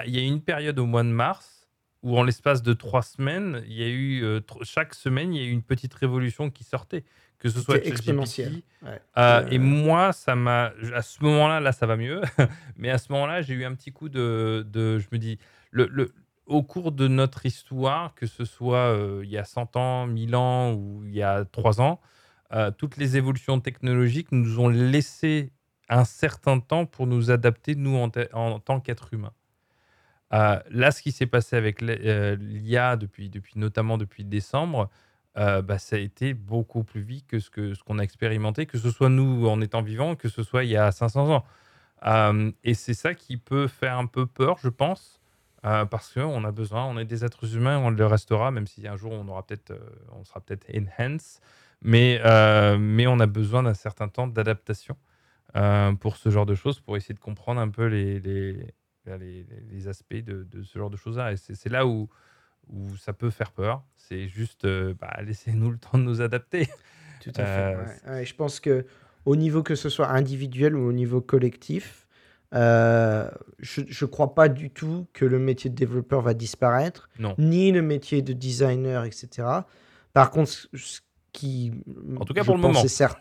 il y a une période au mois de mars où, en l'espace de trois semaines, il y a eu, euh, chaque semaine, il y a eu une petite révolution qui sortait, que ce soit exponentiel. Ouais. euh, Euh, et moi, ça m'a. À ce moment-là, là, ça va mieux. Mais à ce moment-là, j'ai eu un petit coup de. de- je me dis, le, le- au cours de notre histoire, que ce soit euh, il y a 100 ans, 1000 ans ou il y a 3 ans, euh, toutes les évolutions technologiques nous ont laissé un certain temps pour nous adapter, nous, en, ta- en tant qu'êtres humains. Euh, là, ce qui s'est passé avec l'IA, depuis, depuis, notamment depuis décembre, bah, ça a été beaucoup plus vite que ce ce qu'on a expérimenté, que ce soit nous en étant vivants, que ce soit il y a 500 ans. Et c'est ça qui peut faire un peu peur, je pense, euh, parce qu'on a besoin, on est des êtres humains, on le restera, même si un jour on aura peut-être, euh, on sera peut-être enhance, mais euh, mais on a besoin d'un certain temps d'adaptation pour ce genre de choses, pour essayer de comprendre un peu les les, les, aspects de, de ce genre de choses-là. Et c'est là où où ça peut faire peur. C'est juste, bah, laissez-nous le temps de nous adapter. Tout à fait. Ouais. Ouais, je pense que au niveau que ce soit individuel ou au niveau collectif, Euh, je ne crois pas du tout que le métier de développeur va disparaître, Non. ni le métier de designer, etc. Par contre, ce qui, En tout cas, pour le moment. certain.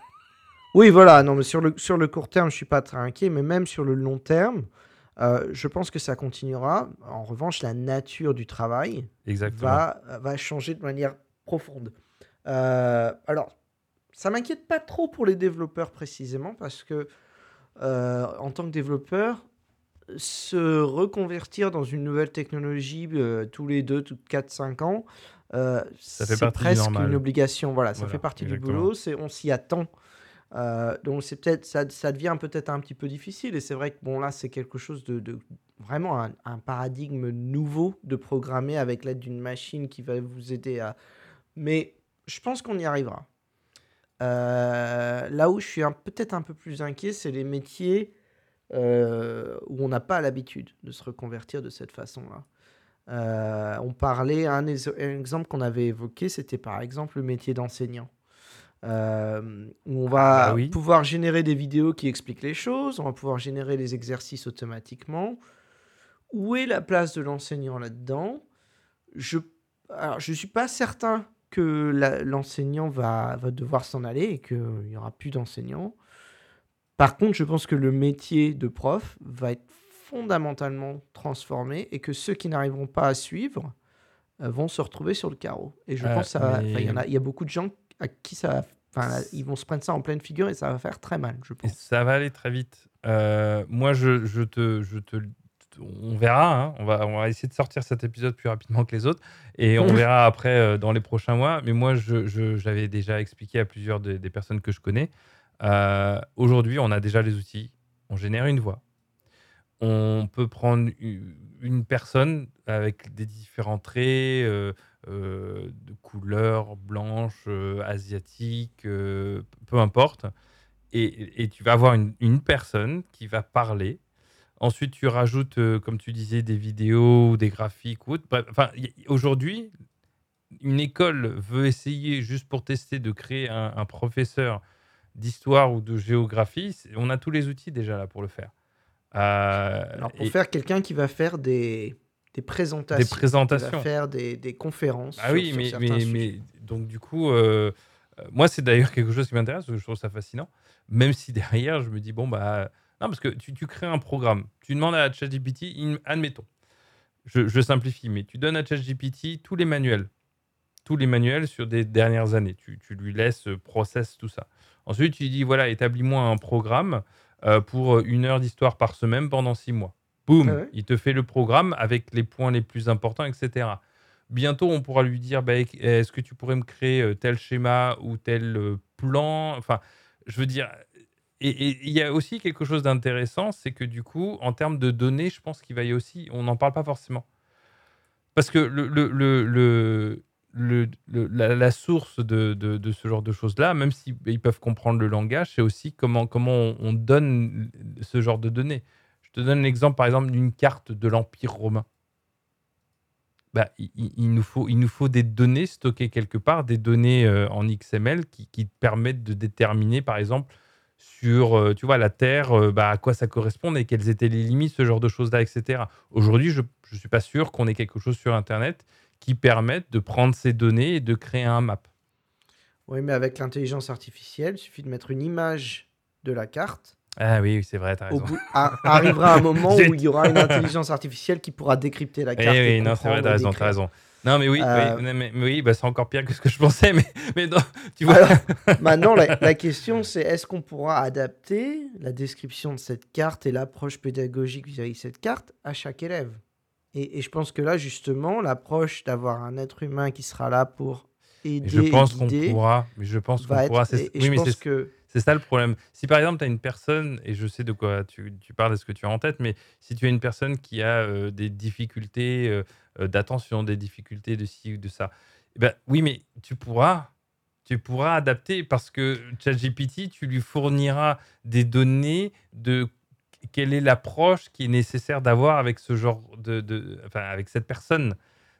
Oui, voilà, non, mais sur le, sur le court terme, je suis pas très inquiet, mais même sur le long terme, euh, je pense que ça continuera. En revanche, la nature du travail Exactement. va, va changer de manière profonde. Euh, alors, ça m'inquiète pas trop pour les développeurs précisément parce que euh, en tant que développeur, se reconvertir dans une nouvelle technologie euh, tous les 2, tous 4, 5 ans, euh, c'est presque une obligation. Voilà, ça Voilà, fait partie exactement. du boulot, c'est, on s'y attend. Donc c'est peut-être ça, ça devient peut-être un petit peu difficile et c'est vrai que bon là c'est quelque chose de, de- vraiment un, un paradigme nouveau de programmer avec l'aide d'une machine qui va vous aider à mais je pense qu'on y arrivera Euh, là où je suis peut-être un peu plus inquiet c'est les métiers euh, où on n'a pas l'habitude de se reconvertir de cette façon-là Euh, on parlait un, ex- un exemple qu'on avait évoqué c'était par exemple le métier d'enseignant euh, où on va Ah bah oui. pouvoir générer des vidéos qui expliquent les choses, on va pouvoir générer les exercices automatiquement. Où est la place de l'enseignant là-dedans? Je je suis pas certain que l'enseignant va, va devoir s'en aller et qu'il n'y aura plus d'enseignants. Par contre, je pense que le métier de prof va être fondamentalement transformé et que ceux qui n'arriveront pas à suivre euh, vont se retrouver sur le carreau. Et je Euh, pense que ça va- enfin, il y, en a, il y a beaucoup de gens à qui ça va- ils vont se prendre ça en pleine figure et ça va faire très mal, je Et pense. ça va aller très vite. Euh, moi, je, je te, je te, on verra. hein. On va, on va essayer de sortir cet épisode plus rapidement que les autres, et on verra après euh, dans les prochains mois. Mais moi, je, je- j'avais déjà expliqué à plusieurs des, des personnes que je connais. euh, Aujourd'hui, on a déjà les outils. On génère une voix. On peut prendre une personne avec des différents traits euh, de couleur blanche, asiatique, peu importe et, et tu vas avoir une, une personne qui va parler. Ensuite, tu rajoutes, euh, comme tu disais, des vidéos ou des graphiques. Ou autre. Enfin, aujourd'hui, une école veut essayer, juste pour tester, de créer un, un professeur d'histoire ou de géographie. On a tous les outils déjà là pour le faire. Euh, Alors, pour et- faire quelqu'un qui va faire des, des présentations, des présentations. qui va faire des, des conférences. Ah sur- oui, mais, donc du coup, euh, moi c'est d'ailleurs quelque chose qui m'intéresse, je trouve ça fascinant, même si derrière je me dis, bon bah, non, parce que tu, tu crées un programme, tu demandes à ChatGPT, admettons, je, je simplifie, mais tu donnes à ChatGPT tous les manuels, tous les manuels sur des dernières années, tu, tu lui laisses euh, process tout ça. Ensuite, tu lui dis, voilà, établis-moi un programme euh, pour une heure d'histoire par semaine pendant six mois. Boum, Ah ouais il te fait le programme avec les points les plus importants, etc. Bientôt, on pourra lui dire bah, est-ce que tu pourrais me créer euh, tel schéma ou tel euh, plan? Enfin, je veux dire. Et il y a aussi quelque chose d'intéressant, c'est que du coup, en termes de données, je pense qu'il va y aussi. On n'en parle pas forcément. Parce que la, source de, ce genre de choses-là, même s'ils ils peuvent comprendre le langage, c'est aussi comment, on, on donne ce genre de données. Je te donne l'exemple, par exemple, d'une carte de l'Empire romain. Bah, il, nous faut, des données stockées quelque part, des données euh, en XML qui permettent de déterminer, par exemple, sur euh, tu vois, la Terre, euh, bah, à quoi ça correspond et quelles étaient les limites, ce genre de choses-là, etc. Aujourd'hui, je ne suis pas sûr qu'on ait quelque chose sur Internet qui permette de prendre ces données et de créer un map. Oui, mais avec l'intelligence artificielle, il suffit de mettre une image de la carte. Ah oui, c'est vrai, t'as Au raison. bout, a- arrivera un moment où il y aura une intelligence artificielle qui pourra décrypter la Oui, carte. et oui, non, c'est vrai, t'as et raison, t'as raison. Non, mais oui, Euh, oui, mais, mais oui bah, c'est encore pire que ce que je pensais, mais, mais non, tu vois. Alors, maintenant, la, la question, c'est est-ce qu'on pourra adapter la description de cette carte et l'approche pédagogique vis-à-vis de cette carte à chaque élève? Et, et je pense que là, justement, l'approche d'avoir un être humain qui sera là pour aider je pense qu'on pourra, mais je pense qu'on pourra. c'est- Et, et oui, je mais pense c'est que... c'est ça le problème. Si par exemple, tu as une personne, et je sais de quoi tu, tu parles, de ce que tu as en tête, mais si tu as une personne qui a euh, des difficultés euh, d'attention, des difficultés de ci ou de ça, eh ben, oui, mais tu pourras. Tu pourras adapter parce que ChatGPT, tu lui fourniras des données de quelle est l'approche qui est nécessaire d'avoir avec ce genre de, de- enfin, avec cette personne.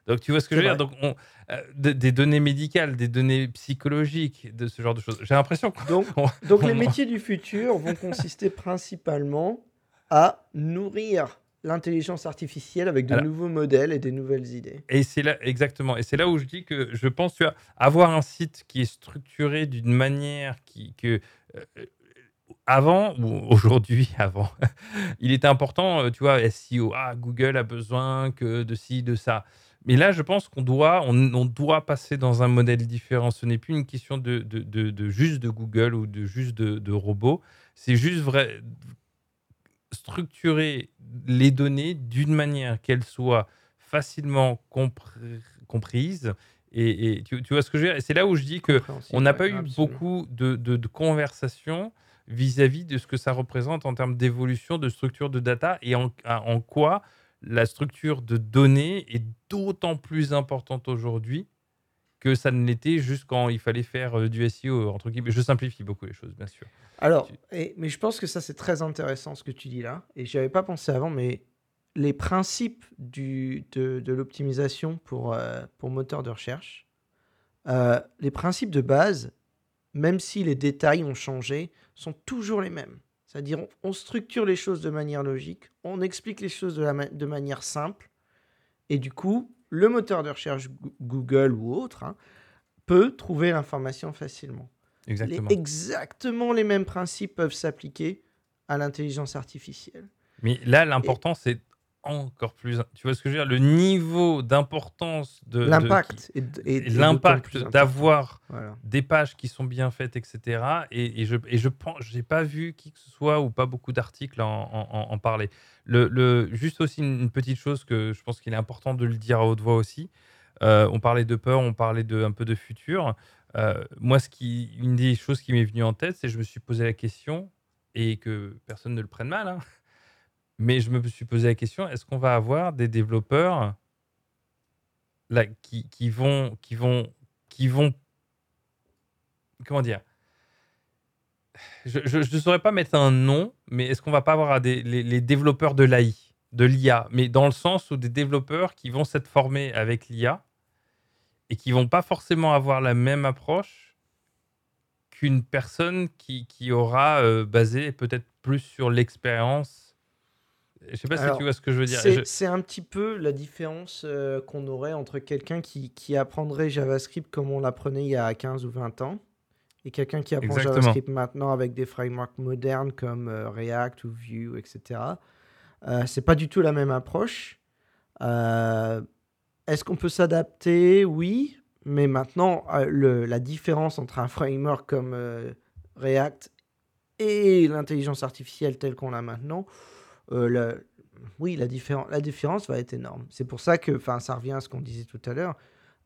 Donc, tu vois ce que je veux dire? Donc, on- euh, de- des données médicales, des données psychologiques, de ce genre de choses. J'ai l'impression que Donc, on- donc les métiers du futur vont consister principalement à nourrir l'intelligence artificielle avec de nouveaux modèles et des nouvelles idées. Et c'est là, exactement. Et c'est là où je dis que je pense, avoir un site qui est structuré d'une manière qui, que, euh, avant ou aujourd'hui, avant, il était important, euh, tu vois, SEO, ah, Google a besoin que de ci, de ça. Mais là, je pense qu'on doit, on, doit passer dans un modèle différent. Ce n'est plus une question de, de, de, juste de Google ou de juste de, de robots. C'est juste vrai, structurer les données d'une manière qu'elles soient facilement comprises. Et, tu, vois ce que je veux dire? C'est là où je dis que on n'a pas eu beaucoup de, de, conversations vis-à-vis de ce que ça représente en termes d'évolution de structure de data et en, en quoi la structure de données est d'autant plus importante aujourd'hui que ça ne l'était juste quand il fallait faire euh, du SEO, entre guillemets. Je simplifie beaucoup les choses, bien sûr. Alors, mais je pense que ça, c'est très intéressant ce que tu dis là. Et je avais pas pensé avant, mais les principes du, de, de l'optimisation pour, euh, pour moteur de recherche, euh, les principes de base, même si les détails ont changé, sont toujours les mêmes. C'est-à-dire, on, structure les choses de manière logique, on explique les choses de, la de manière simple, et du coup, le moteur de recherche Google ou autre hein, peut trouver l'information facilement. Exactement. Les, exactement les mêmes principes peuvent s'appliquer à l'intelligence artificielle. Mais là, l'important, c'est encore plus. Tu vois ce que je veux dire? Le niveau d'importance de. L'impact. Et, l'impact d'avoir des pages qui sont bien faites, etc. Et, je, et je pense, je n'ai pas vu qui que ce soit ou pas beaucoup d'articles en, en, parler. Le, le, juste aussi une, petite chose que je pense qu'il est important de le dire à haute voix aussi. Euh, on parlait de peur, on parlait de, un peu de futur. Euh, moi, ce qui, une des choses qui m'est venue en tête, c'est que je me suis posé la question, et que personne ne le prenne mal, hein, mais je me suis posé la question, est-ce qu'on va avoir des développeurs qui, vont, qui, vont, qui vont... Comment dire? Je ne saurais pas mettre un nom, mais est-ce qu'on va pas avoir les, développeurs de l'AI, de l'IA, mais dans le sens où des développeurs qui vont s'être formés avec l'IA et qui vont pas forcément avoir la même approche qu'une personne qui, qui aura euh, basé peut-être plus sur l'expérience je sais pas si tu vois ce que je veux dire. C'est un petit peu la différence euh, qu'on aurait entre quelqu'un qui, qui, apprendrait JavaScript comme on l'apprenait il y a 15 ou 20 ans et quelqu'un qui apprend JavaScript maintenant avec des frameworks modernes comme euh, React ou Vue, etc. Euh, c'est pas du tout la même approche. Euh, est-ce qu'on peut s'adapter? Oui, mais maintenant, le, la différence entre un framework comme React et l'intelligence artificielle telle qu'on l'a maintenant, euh, oui, la, la différence va être énorme. C'est pour ça que, ça revient à ce qu'on disait tout à l'heure,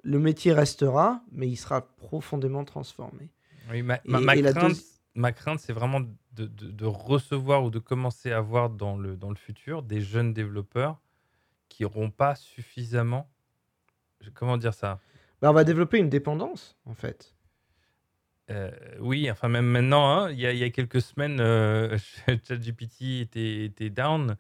le métier restera, mais il sera profondément transformé. Oui, ma, crainte, c'est vraiment de, recevoir ou de commencer à voir dans le, dans le futur des jeunes développeurs qui n'auront pas suffisamment. Comment dire ça? Bah, On va développer une dépendance, en fait. Euh, oui, enfin même maintenant, hein, il y, a, quelques semaines, euh, ChatGPT était, était down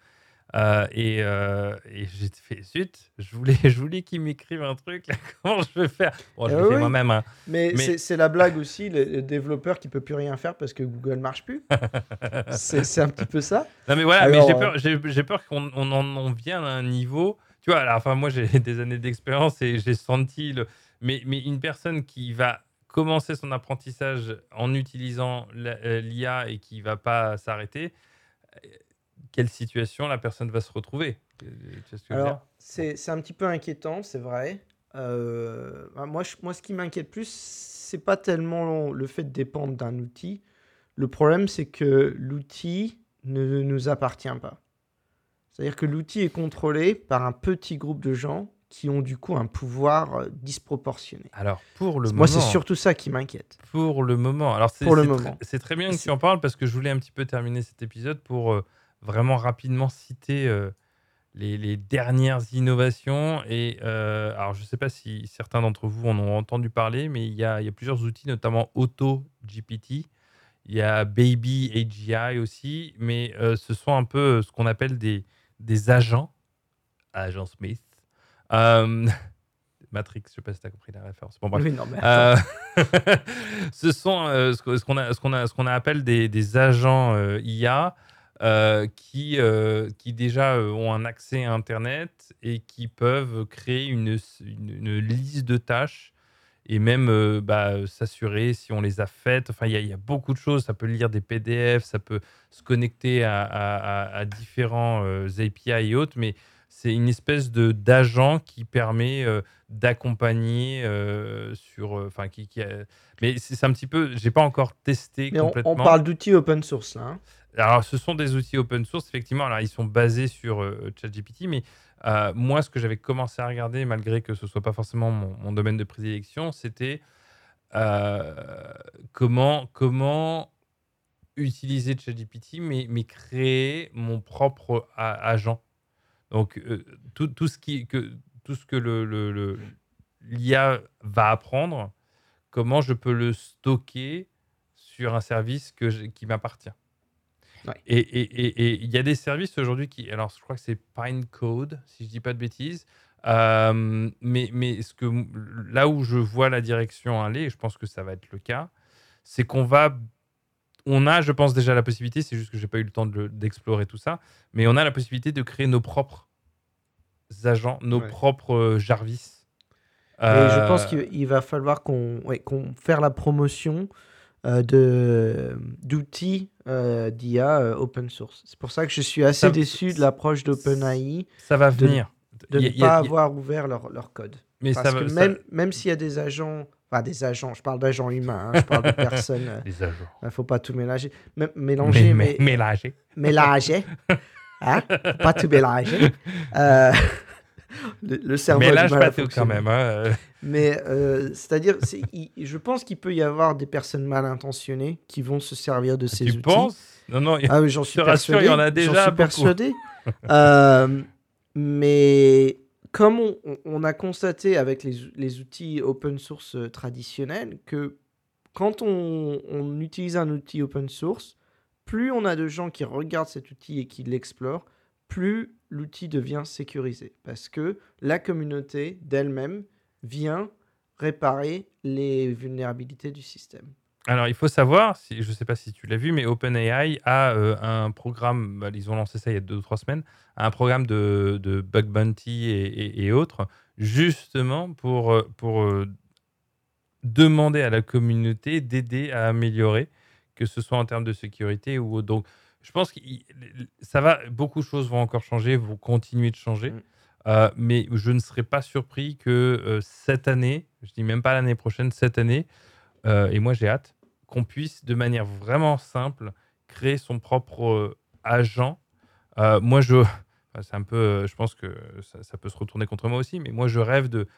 euh, et, j'ai fait zut, je voulais, je voulais qu'il m'écrive un truc, comment je vais faire? Bon, je le fais moi-même. Hein. Mais, c'est la blague aussi, le, développeur qui peut plus rien faire parce que Google marche plus. c'est un petit peu ça. Non mais voilà, mais j'ai peur, j'ai peur qu'on on en, vienne à un niveau. Tu vois, alors, enfin moi j'ai des années d'expérience et j'ai senti le, mais, mais une personne qui va commencer son apprentissage en utilisant euh, l'IA et qui ne va pas s'arrêter, euh, quelle situation la personne va se retrouver? Alors, c'est un petit peu inquiétant, c'est vrai. Euh, bah, moi, moi, ce qui m'inquiète plus, c'est pas tellement le fait de dépendre d'un outil. Le problème, c'est que l'outil ne nous appartient pas. C'est-à-dire que l'outil est contrôlé par un petit groupe de gens qui ont du coup un pouvoir euh, disproportionné. Alors, pour le Moi, c'est surtout ça qui m'inquiète. Pour le moment. Alors, c'est, c'est, très bien que tu en parles parce que je voulais un petit peu terminer cet épisode pour euh, vraiment rapidement citer euh, les, dernières innovations. Et alors, je ne sais pas si certains d'entre vous en ont entendu parler, mais il y a, il y a plusieurs outils, notamment AutoGPT. Il y a Baby AGI aussi, mais ce sont un peu ce qu'on appelle des, des agents, agents Smith, Matrix, je sais pas si tu as compris la référence. Bon, Oui, non, mais euh, ce sont euh, ce qu'on a, ce qu'on a, ce qu'on appelle des, des agents IA euh, qui, euh, qui déjà euh, ont un accès à Internet et qui peuvent créer une, une- une liste de tâches et même euh, bah, euh, s'assurer si on les a faites. Enfin, il y, a- il y a beaucoup de choses. Ça peut lire des PDF, ça peut se connecter à, à- à- à différents euh, API et autres, mais c'est une espèce de d'agent qui permet euh, d'accompagner euh, sur. euh, Enfin, qui, qui a- mais c'est un petit peu. J'ai pas encore testé Mais on, complètement. on parle d'outils open source là. hein. Alors, ce sont des outils open source, effectivement. Alors, ils sont basés sur euh, ChatGPT, mais moi, ce que j'avais commencé à regarder, malgré que ce soit pas forcément mon, mon domaine de prédilection, c'était comment, comment utiliser ChatGPT, mais, mais créer mon propre agent. Donc, euh, tout, tout ce qui, que, tout ce que le, le- le- l'IA va apprendre, comment je peux le stocker sur un service que je- qui m'appartient. Ouais. Et il y a des services aujourd'hui qui. Alors, je crois que c'est Pinecode, si je dis pas de bêtises. Euh, mais, mais ce que, là où je vois la direction aller, et je pense que ça va être le cas, c'est qu'on va. On a, je pense, déjà la possibilité, c'est juste que j'ai pas eu le temps de d'explorer tout ça, mais on a la possibilité de créer nos propres agents, nos Ouais. propres euh, Jarvis. Et je pense Euh, qu'il il va falloir qu'on ouais, faire la promotion euh, d'outils euh, d'IA open source. C'est pour ça que je suis assez Ça- déçu de l'approche d'OpenAI ça va venir. de a- ne a- pas a- avoir ouvert leur, leur code. mais Parce ça que ça- même, même s'il y a des agents, enfin des agents, je parle d'agents humains, hein, je parle de personnes, Les agents. il ne faut pas tout mélanger. M- mélanger, mais, mais, mélanger. mélanger. Hein? Faut pas tout mélanger. Euh, le, le cerveau Mélange pas tout quand même. hein, euh. Mais euh, c'est-à-dire, je pense qu'il peut y avoir des personnes mal intentionnées qui vont se servir de ces Tu outils. penses? Non, non. Ah oui, j'en suis rassure, il y en a persuadé, déjà J'en suis beaucoup. persuadé. Euh, mais comme on, a constaté avec les, ou- les outils open source euh, traditionnels que quand on utilise un outil open source, plus on a de gens qui regardent cet outil et qui l'explorent, plus l'outil devient sécurisé. Parce que la communauté d'elle-même vient réparer les vulnérabilités du système. Alors, il faut savoir, si, je ne sais pas si tu l'as vu, mais OpenAI a euh, un programme, bah, ils ont lancé ça il y a deux ou trois semaines, un programme de, de bug bounty et, et- et autres, justement pour, euh, pour euh, demander à la communauté d'aider à améliorer, que ce soit en termes de sécurité ou autre. Donc, je pense que ça va, beaucoup de choses vont encore changer, vont continuer de changer. Mm. Euh, mais je ne serais pas surpris que cette année, je dis même pas l'année prochaine, cette année, et moi j'ai hâte, qu'on puisse de manière vraiment simple créer son propre euh, agent. Euh, moi je, c'est un peu, euh, je pense que ça, ça peut se retourner contre moi aussi, mais moi je rêve de,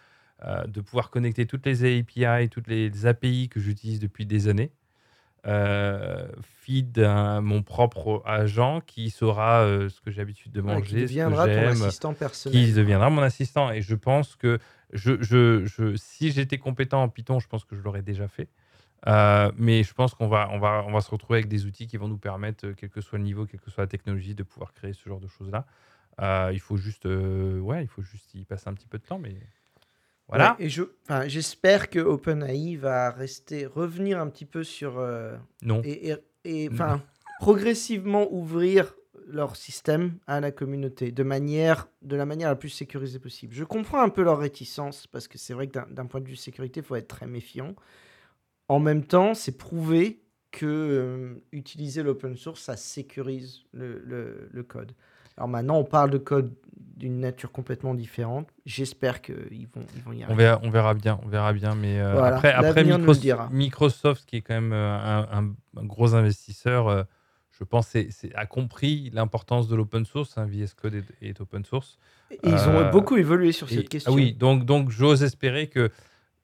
euh, de pouvoir connecter toutes les API, toutes les API que j'utilise depuis des années, euh, feed un- mon propre agent qui saura euh, ce que j'ai l'habitude de Ouais, manger, qui ce que deviendra ton j'aime, assistant personnel. qui deviendra mon assistant. Et je pense que je, je, je- si j'étais compétent en Python, je pense que je l'aurais déjà fait. Euh, mais je pense qu'on va, on va, on va se retrouver avec des outils qui vont nous permettre, euh, quel que soit le niveau, quelle que soit la technologie, de pouvoir créer ce genre de choses-là. Euh, il faut juste, euh, ouais, il faut juste y passer un petit peu de temps, mais voilà. Ouais, et je, j'espère que OpenAI va rester, revenir un petit peu sur Non. et, et- et, progressivement ouvrir leur système à la communauté de manière, de la manière la plus sécurisée possible. Je comprends un peu leur réticence parce que c'est vrai que d'un- d'un point de vue sécurité, il faut être très méfiant. En même temps, c'est prouvé que euh, utiliser l'open source, ça sécurise le, le- le code. Alors maintenant, on parle de code d'une nature complètement différente. J'espère qu'ils vont, ils vont y On arriver. verra, on verra bien, on verra bien. Mais euh, Voilà, après, après Microsoft, qui est quand même euh, un, un- un gros investisseur, euh, je pense, a compris l'importance de l'open source. hein, VS Code est, est open source. Et ils ont beaucoup évolué sur Et- cette question. Ah oui, donc, donc j'ose espérer que.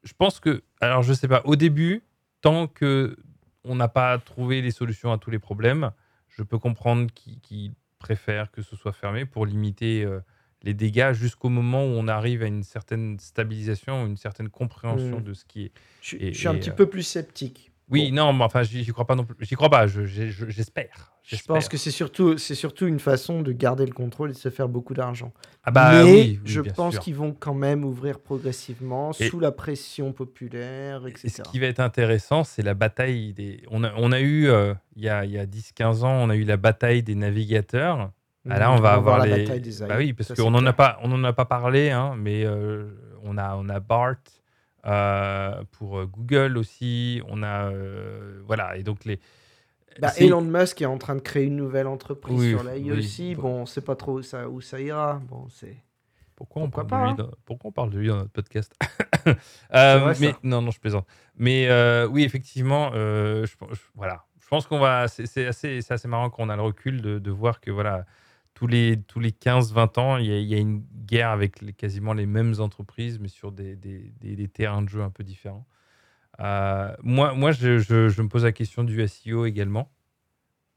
Je pense que. Alors, je sais pas, au début, tant que on n'a pas trouvé les solutions à tous les problèmes, je peux comprendre qu'ils préfèrent que ce soit fermé pour limiter euh, les dégâts jusqu'au moment où on arrive à une certaine stabilisation, une certaine compréhension Mm. de ce qui est. Je, Et- je suis un et, petit euh, peu plus sceptique. Oui, non, mais enfin, j'y crois pas non plus. J'y crois pas, je- j'ai- je- j'espère. Je pense J'espère. que c'est surtout, c'est surtout une façon de garder le contrôle et de se faire beaucoup d'argent. Ah bah Mais oui, oui, je pense qu'ils vont quand même ouvrir progressivement Et- sous la pression populaire, Et etc. ce qui va être intéressant, c'est la bataille des. On a, on a eu, euh, il y a, il y a 10-15 ans, on a eu la bataille des navigateurs. Ah, là, Mhm, on va avoir voir la les. bataille des Bah AI, oui, parce qu'on n'en a pas, on en a pas parlé, hein, mais euh, on a, on a Bart euh, pour euh, Google aussi. On a, euh, voilà, et donc les. Bah, Elon Musk est en train de créer une nouvelle entreprise Oui, sur l'AI oui, aussi. bon. On sait pas trop où ça, où ça ira. Bon, c'est. Pourquoi on, Pourquoi parle de pas, lui dans, pourquoi on parle de lui dans notre podcast Euh, vrai, mais ça. non, non, je plaisante. Mais oui, effectivement, je, voilà, je pense qu'on va. C'est assez, c'est assez marrant qu'on a le recul de, de voir que voilà, tous les tous les 15-20 ans, il y, a, il y a une guerre avec les- quasiment les mêmes entreprises, mais sur des, des, des- des terrains de jeu un peu différents. Euh, moi, moi, je, je- je me pose la question du SEO également.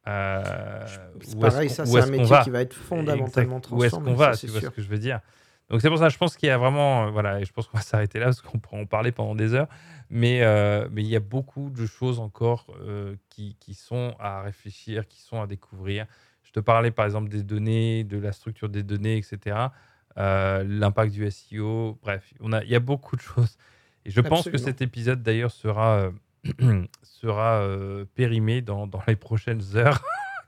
Euh, C'est pareil, ça, c'est un métier va qui va être fondamentalement Exact. Où est-ce transformé. qu'on va ça, Tu vois ce que je veux dire Donc c'est pour ça, je pense qu'il y a vraiment, euh, voilà, et je pense qu'on va s'arrêter là parce qu'on pourrait en parler pendant des heures. Mais euh, mais il y a beaucoup de choses encore qui, qui sont à réfléchir, qui sont à découvrir. Te parlais par exemple des données, de la structure des données, etc. euh, L'impact du SEO. Bref, on a, il y a beaucoup de choses. Et je pense que cet épisode d'ailleurs sera euh, sera euh, périmé dans, dans les prochaines heures.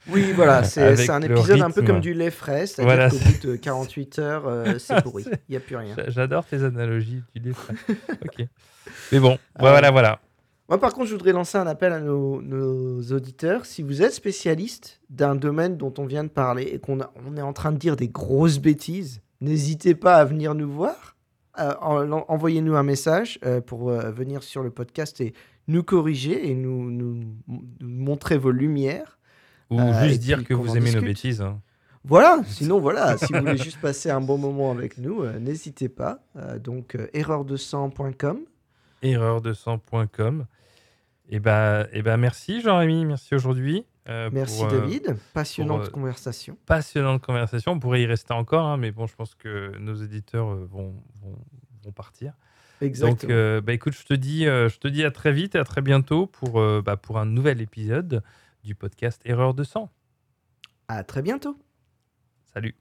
Oui, voilà, c'est un épisode un peu comme du lait frais, c'est-à-dire Voilà, qu'au bout de 48 heures, c'est pourri. Il n'y a plus rien. J'a- J'adore tes analogies du lait frais. ok. Mais bon, voilà, voilà. Moi, par contre, je voudrais lancer un appel à nos, nos auditeurs. Si vous êtes spécialiste d'un domaine dont on vient de parler et qu'on on est en train de dire des grosses bêtises, n'hésitez pas à venir nous voir. Euh, en- en- Envoyez-nous un message euh, pour euh, venir sur le podcast et nous corriger et nous, nous- nous montrer vos lumières. Ou juste dire que vous aimez nos bêtises. hein. Voilà, sinon voilà, si vous voulez juste passer un bon moment avec nous, n'hésitez pas. Donc euh, erreur200.com. Erreur200.com. Et ben, et ben merci Jean-Rémy, merci aujourd'hui. euh, Merci pour, euh, David, passionnante euh, conversation. passionnante conversation. On pourrait y rester encore, hein, mais bon, je pense que nos éditeurs vont, vont, vont partir. Donc, Exactement. euh, bah, écoute, je te, dis, je te dis à très vite et à très bientôt pour, euh, bah, pour un nouvel épisode du podcast Erreur 200. À très bientôt. Salut.